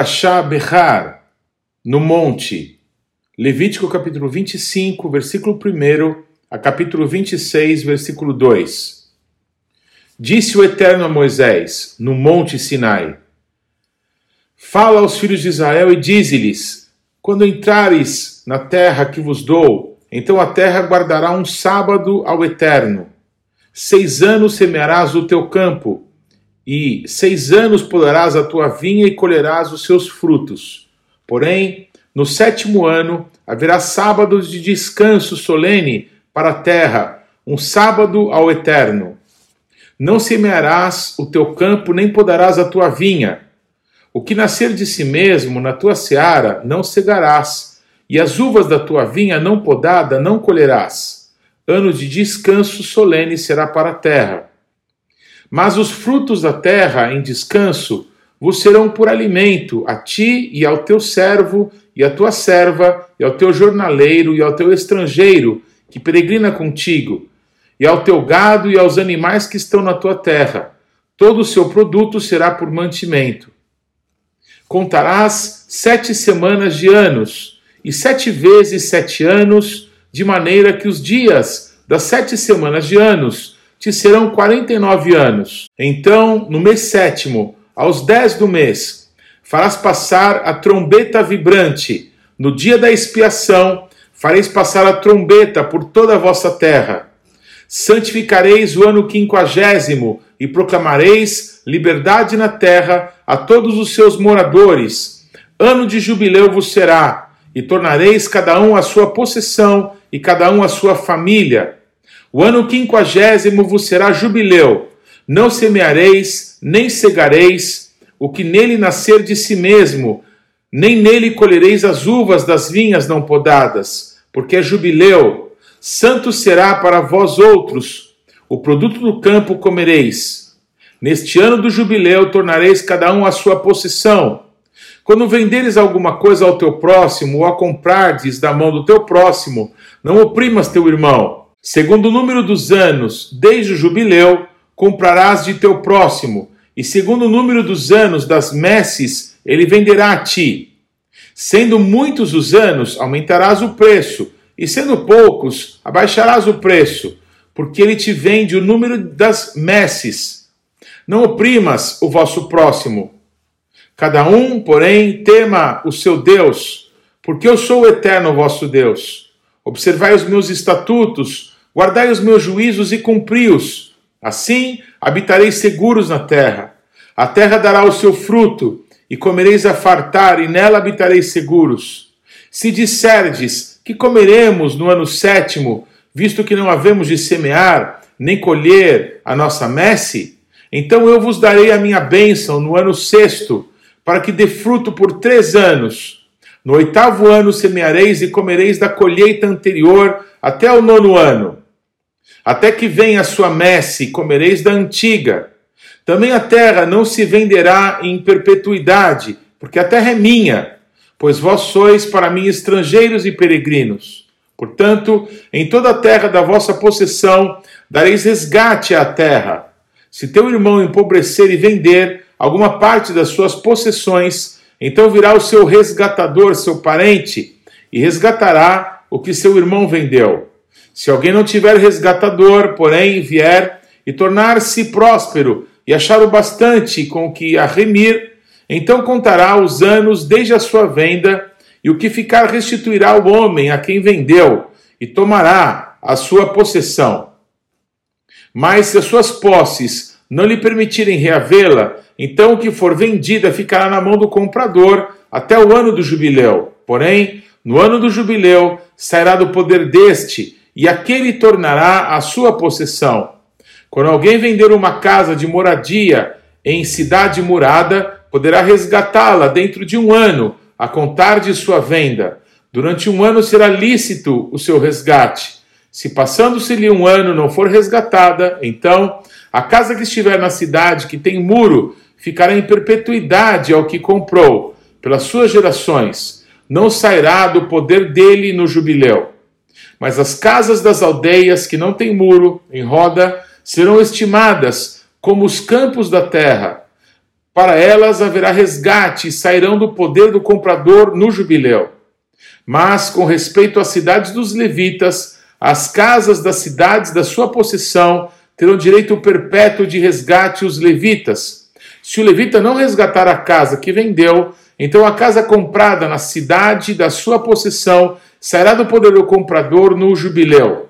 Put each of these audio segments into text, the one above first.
Parashá Behar, no monte. Levítico capítulo 25, versículo 1 a capítulo 26, versículo 2. Disse o Eterno a Moisés, no monte Sinai: Fala aos filhos de Israel e dize-lhes: Quando entrares na terra que vos dou, então a terra guardará um sábado ao Eterno. Seis anos semearás o teu campo, e seis anos podarás a tua vinha e colherás os seus frutos. Porém, no sétimo ano haverá sábados de descanso solene para a terra, um sábado ao Eterno. Não semearás o teu campo, nem podarás a tua vinha. O que nascer de si mesmo na tua seara não cegarás, e as uvas da tua vinha não podada não colherás. Ano de descanso solene será para a terra. Mas os frutos da terra em descanso vos serão por alimento a ti e ao teu servo e à tua serva e ao teu jornaleiro e ao teu estrangeiro que peregrina contigo e ao teu gado e aos animais que estão na tua terra. Todo o seu produto será por mantimento. Contarás sete semanas de anos, e sete vezes sete anos, de maneira que os dias das sete semanas de anos te serão quarenta e nove anos. Então, no mês sétimo, aos dez do mês, farás passar a trombeta vibrante. No dia da expiação, fareis passar a trombeta por toda a vossa terra. Santificareis o ano quinquagésimo e proclamareis liberdade na terra a todos os seus moradores. Ano de jubileu vos será, e tornareis cada um a sua possessão e cada um a sua família o ano quinquagésimo vos será jubileu. Não semeareis, nem cegareis o que nele nascer de si mesmo, nem nele colhereis as uvas das vinhas não podadas, porque é jubileu. Santo será para vós outros. O produto do campo comereis. Neste ano do jubileu tornareis cada um a sua possessão. Quando venderes alguma coisa ao teu próximo, ou a comprardes da mão do teu próximo, não oprimas teu irmão Segundo o número dos anos desde o jubileu, comprarás de teu próximo, e segundo o número dos anos das messes, ele venderá a ti. Sendo muitos os anos, aumentarás o preço, e sendo poucos, abaixarás o preço, porque ele te vende o número das messes. Não oprimas o vosso próximo. Cada um, porém, tema o seu Deus, porque eu sou o eterno vosso Deus. Observai os meus estatutos, Guardai os meus juízos e cumpri-os. Assim habitareis seguros na terra. A terra dará o seu fruto, e comereis a fartar, e nela habitareis seguros. Se disserdes que comeremos no ano sétimo, visto que não havemos de semear, nem colher a nossa messe, então eu vos darei a minha bênção no ano sexto, para que dê fruto por três anos. No oitavo ano semeareis e comereis da colheita anterior até o nono ano. Até que venha a sua messe, comereis da antiga. Também a terra não se venderá em perpetuidade, porque a terra é minha, pois vós sois para mim estrangeiros e peregrinos. Portanto, em toda a terra da vossa possessão dareis resgate à terra. Se teu irmão empobrecer e vender alguma parte das suas possessões, então virá o seu resgatador, seu parente, e resgatará o que seu irmão vendeu. Se alguém não tiver resgatador, porém vier e tornar-se próspero e achar o bastante com que a remir, então contará os anos desde a sua venda, e o que ficar restituirá ao homem a quem vendeu, e tomará a sua possessão. Mas se as suas posses não lhe permitirem reavê-la, então o que for vendida ficará na mão do comprador até o ano do jubileu. Porém, no ano do jubileu sairá do poder deste e aquele tornará a sua possessão. Quando alguém vender uma casa de moradia em cidade murada, poderá resgatá-la dentro de um ano, a contar de sua venda. Durante um ano será lícito o seu resgate. Se passando-se-lhe um ano não for resgatada, então a casa que estiver na cidade que tem muro ficará em perpetuidade ao que comprou, pelas suas gerações. Não sairá do poder dele no jubileu. Mas as casas das aldeias que não têm muro em roda serão estimadas como os campos da terra. Para elas haverá resgate e sairão do poder do comprador no jubileu. Mas, com respeito às cidades dos levitas, as casas das cidades da sua possessão terão direito perpétuo de resgate os levitas. Se o levita não resgatar a casa que vendeu, então a casa comprada na cidade da sua possessão sairá do poder do comprador no jubileu.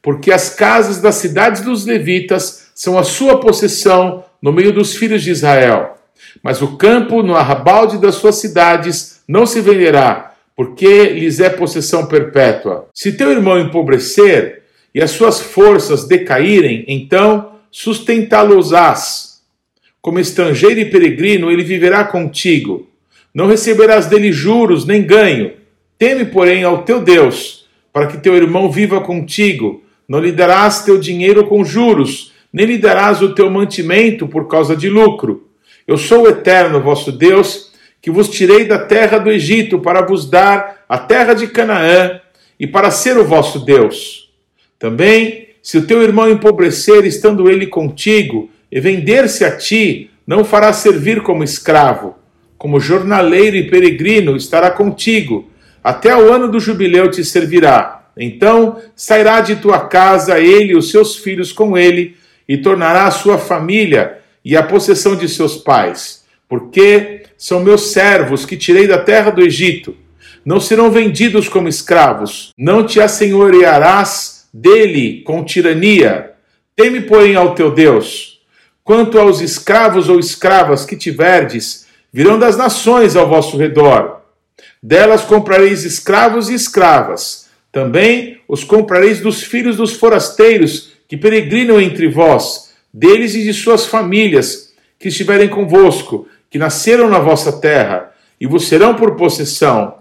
Porque as casas das cidades dos levitas são a sua possessão no meio dos filhos de Israel. Mas o campo no arrabalde das suas cidades não se venderá, porque lhes é possessão perpétua. Se teu irmão empobrecer e as suas forças decaírem, então sustentá-los-ás. Como estrangeiro e peregrino, ele viverá contigo. Não receberás dele juros nem ganho. Teme, porém, ao teu Deus, para que teu irmão viva contigo. Não lhe darás teu dinheiro com juros, nem lhe darás o teu mantimento por causa de lucro. Eu sou o eterno vosso Deus que vos tirei da terra do Egito para vos dar a terra de Canaã e para ser o vosso Deus. Também, se o teu irmão empobrecer estando ele contigo e vender-se a ti, não fará servir como escravo, como jornaleiro e peregrino estará contigo, até o ano do jubileu te servirá. Então sairá de tua casa ele e os seus filhos com ele, e tornará a sua família e a possessão de seus pais, porque são meus servos que tirei da terra do Egito. Não serão vendidos como escravos. Não te assenhorearás dele com tirania. Teme, porém, ao teu Deus. Quanto aos escravos ou escravas que tiverdes, virão das nações ao vosso redor. Delas comprareis escravos e escravas. Também os comprareis dos filhos dos forasteiros que peregrinam entre vós, deles e de suas famílias que estiverem convosco, que nasceram na vossa terra, e vos serão por possessão.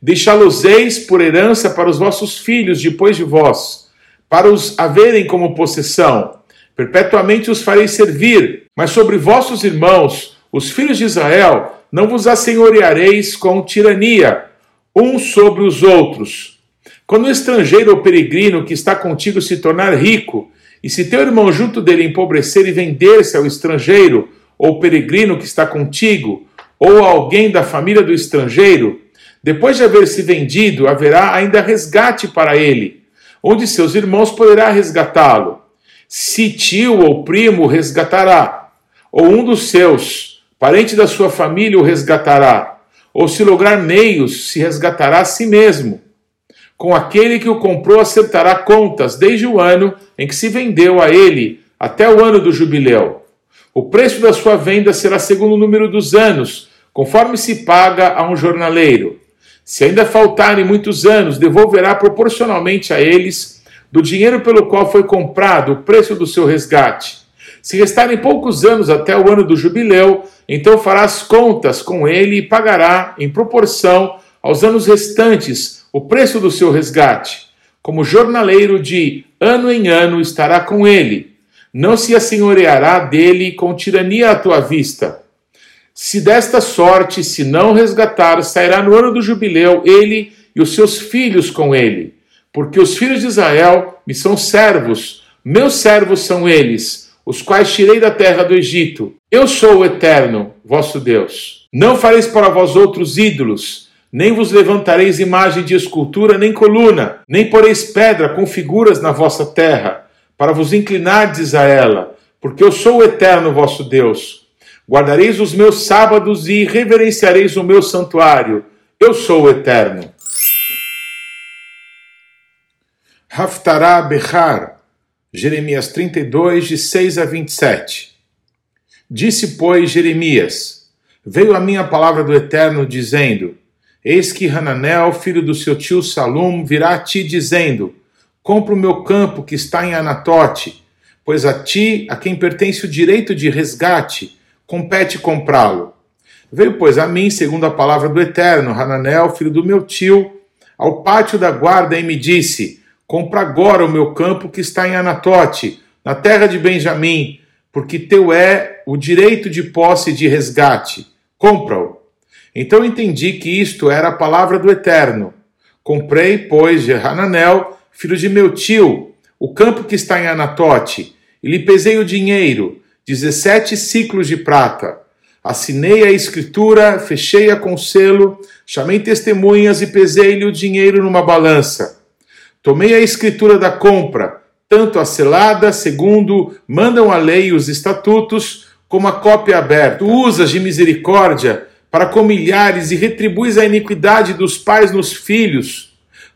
Deixá-los-eis por herança para os vossos filhos depois de vós, para os haverem como possessão. Perpetuamente os farei servir, mas sobre vossos irmãos, os filhos de Israel, não vos assenhoreareis com tirania, uns sobre os outros. Quando o estrangeiro ou peregrino que está contigo se tornar rico, e se teu irmão junto dele empobrecer e vender-se ao estrangeiro, ou peregrino que está contigo, ou alguém da família do estrangeiro, depois de haver se vendido, haverá ainda resgate para ele, onde seus irmãos poderá resgatá-lo. Se tio ou primo resgatará, ou um dos seus, parente da sua família o resgatará, ou se lograr meios, se resgatará a si mesmo. Com aquele que o comprou acertará contas desde o ano em que se vendeu a ele até o ano do jubileu o preço da sua venda será segundo o número dos anos, conforme se paga a um jornaleiro. Se ainda faltarem muitos anos, devolverá proporcionalmente a eles do dinheiro pelo qual foi comprado o preço do seu resgate. Se restarem poucos anos até o ano do jubileu, então fará as contas com ele e pagará, em proporção aos anos restantes, o preço do seu resgate. Como jornaleiro de ano em ano estará com ele não se assenhoreará dele com tirania à tua vista. Se desta sorte se não resgatar, sairá no ano do jubileu ele e os seus filhos com ele. Porque os filhos de Israel me são servos, meus servos são eles, os quais tirei da terra do Egito. Eu sou o eterno, vosso Deus. Não fareis para vós outros ídolos, nem vos levantareis imagem de escultura, nem coluna, nem poreis pedra com figuras na vossa terra para vos inclinardes a ela, porque eu sou o eterno vosso Deus. Guardareis os meus sábados e reverenciareis o meu santuário. Eu sou o eterno. Haftará Bechar, Jeremias 32, de 6 a 27. Disse, pois, Jeremias: Veio a minha palavra do Eterno, dizendo: Eis que Hananel, filho do seu tio Salum, virá a ti, dizendo: Compra o meu campo que está em Anatote, pois a ti, a quem pertence o direito de resgate, compete comprá-lo. Veio, pois, a mim, segundo a palavra do Eterno, Hananel, filho do meu tio, ao pátio da guarda e me disse: Compra agora o meu campo que está em Anatote, na terra de Benjamim, porque teu é o direito de posse de resgate. Compra-o. Então entendi que isto era a palavra do Eterno. Comprei, pois, de Hananel filho de meu tio, o campo que está em Anatote, e lhe pesei o dinheiro, dezessete ciclos de prata. Assinei a escritura, fechei-a com selo, chamei testemunhas e pesei-lhe o dinheiro numa balança. Tomei a escritura da compra, tanto a selada, segundo mandam a lei e os estatutos, como a cópia aberta. Tu usas de misericórdia para com milhares e retribuis a iniquidade dos pais nos filhos.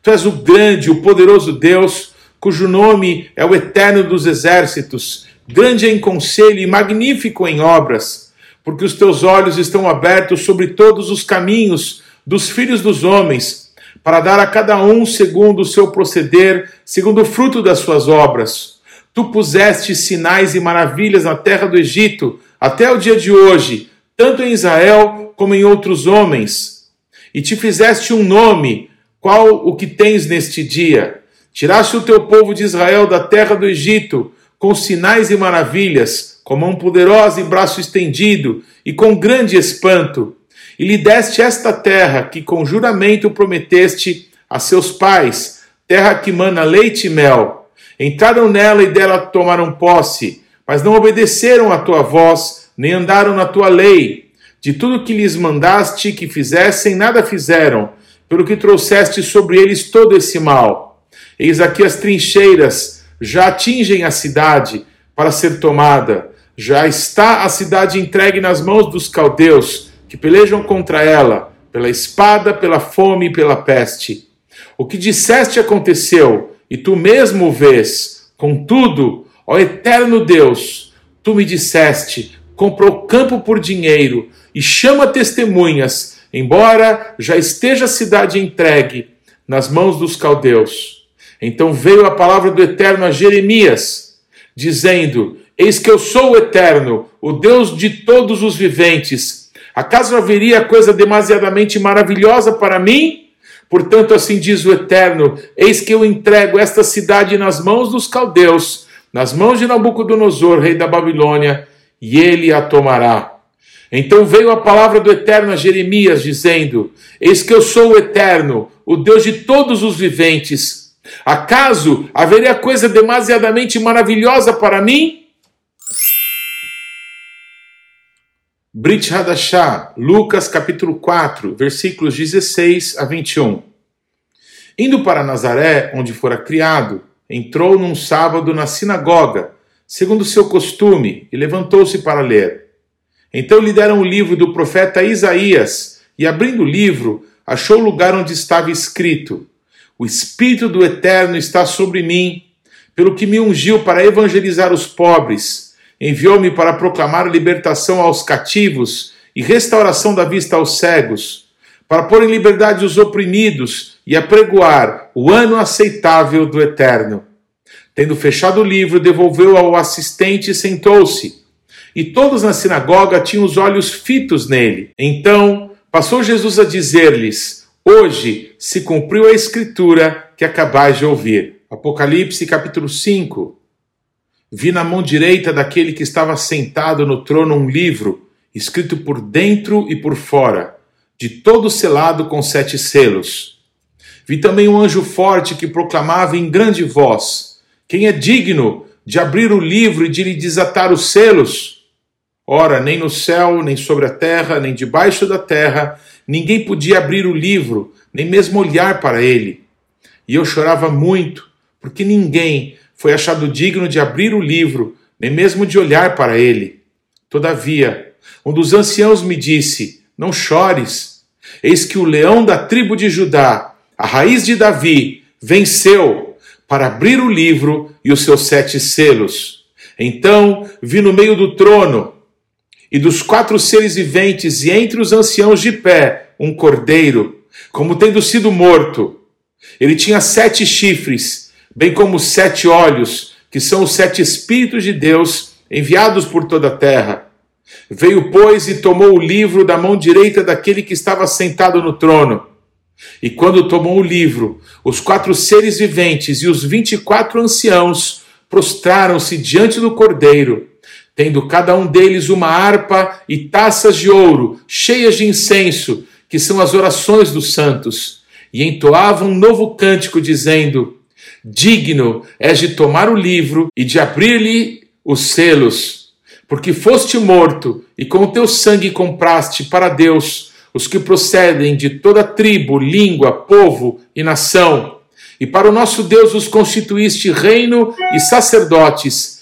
Tu és o grande, o poderoso Deus, cujo nome é o eterno dos exércitos, grande em conselho e magnífico em obras, porque os teus olhos estão abertos sobre todos os caminhos dos filhos dos homens, para dar a cada um segundo o seu proceder, segundo o fruto das suas obras. Tu puseste sinais e maravilhas na terra do Egito, até o dia de hoje, tanto em Israel como em outros homens. E te fizeste um nome, qual o que tens neste dia? Tiraste o teu povo de Israel da terra do Egito, com sinais e maravilhas, com mão poderosa e braço estendido, e com grande espanto e lhe deste esta terra que com juramento prometeste a seus pais, terra que mana leite e mel. Entraram nela e dela tomaram posse, mas não obedeceram à tua voz, nem andaram na tua lei. De tudo que lhes mandaste que fizessem, nada fizeram, pelo que trouxeste sobre eles todo esse mal. Eis aqui as trincheiras já atingem a cidade para ser tomada. Já está a cidade entregue nas mãos dos caldeus que pelejam contra ela, pela espada, pela fome e pela peste. O que disseste aconteceu, e tu mesmo o vês. Contudo, ó eterno Deus, tu me disseste: compra o campo por dinheiro e chama testemunhas, embora já esteja a cidade entregue nas mãos dos caldeus. Então veio a palavra do Eterno a Jeremias, dizendo: Eis que eu sou o Eterno, o Deus de todos os viventes Acaso haveria coisa demasiadamente maravilhosa para mim? Portanto, assim diz o Eterno: Eis que eu entrego esta cidade nas mãos dos caldeus, nas mãos de Nabucodonosor, rei da Babilônia, e ele a tomará. Então veio a palavra do Eterno a Jeremias, dizendo: Eis que eu sou o Eterno, o Deus de todos os viventes. Acaso haveria coisa demasiadamente maravilhosa para mim? Brit Hadashah, Lucas capítulo 4, versículos 16 a 21. Indo para Nazaré, onde fora criado, entrou num sábado na sinagoga, segundo seu costume, e levantou-se para ler. Então lhe deram o livro do profeta Isaías, e abrindo o livro, achou o lugar onde estava escrito: O Espírito do Eterno está sobre mim, pelo que me ungiu para evangelizar os pobres Enviou-me para proclamar libertação aos cativos e restauração da vista aos cegos, para pôr em liberdade os oprimidos e apregoar o ano aceitável do Eterno. Tendo fechado o livro, devolveu ao assistente e sentou-se. E todos na sinagoga tinham os olhos fitos nele. Então passou Jesus a dizer-lhes: Hoje se cumpriu a escritura que acabais de ouvir. Apocalipse capítulo 5. Vi na mão direita daquele que estava sentado no trono um livro, escrito por dentro e por fora, de todo selado com sete selos. Vi também um anjo forte que proclamava em grande voz: Quem é digno de abrir o livro e de lhe desatar os selos? Ora, nem no céu, nem sobre a terra, nem debaixo da terra, ninguém podia abrir o livro, nem mesmo olhar para ele. E eu chorava muito, porque ninguém foi achado digno de abrir o livro, nem mesmo de olhar para ele. Todavia, um dos anciãos me disse: Não chores, eis que o leão da tribo de Judá, a raiz de Davi, venceu para abrir o livro e os seus sete selos. Então vi no meio do trono e dos quatro seres viventes e entre os anciãos de pé um cordeiro, como tendo sido morto. Ele tinha sete chifres bem como sete olhos, que são os sete Espíritos de Deus enviados por toda a terra. Veio, pois, e tomou o livro da mão direita daquele que estava sentado no trono. E quando tomou o livro, os quatro seres viventes e os vinte e quatro anciãos prostraram-se diante do cordeiro, tendo cada um deles uma harpa e taças de ouro cheias de incenso, que são as orações dos santos, e entoavam um novo cântico, dizendo: Digno és de tomar o livro e de abrir-lhe os selos, porque foste morto e com o teu sangue compraste para Deus os que procedem de toda tribo, língua, povo e nação. E para o nosso Deus os constituíste reino e sacerdotes,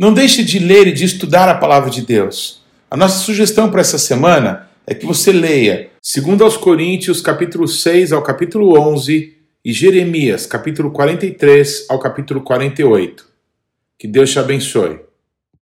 Não deixe de ler e de estudar a palavra de Deus. A nossa sugestão para essa semana é que você leia 2 aos Coríntios, capítulo 6 ao capítulo 11, e Jeremias, capítulo 43 ao capítulo 48. Que Deus te abençoe.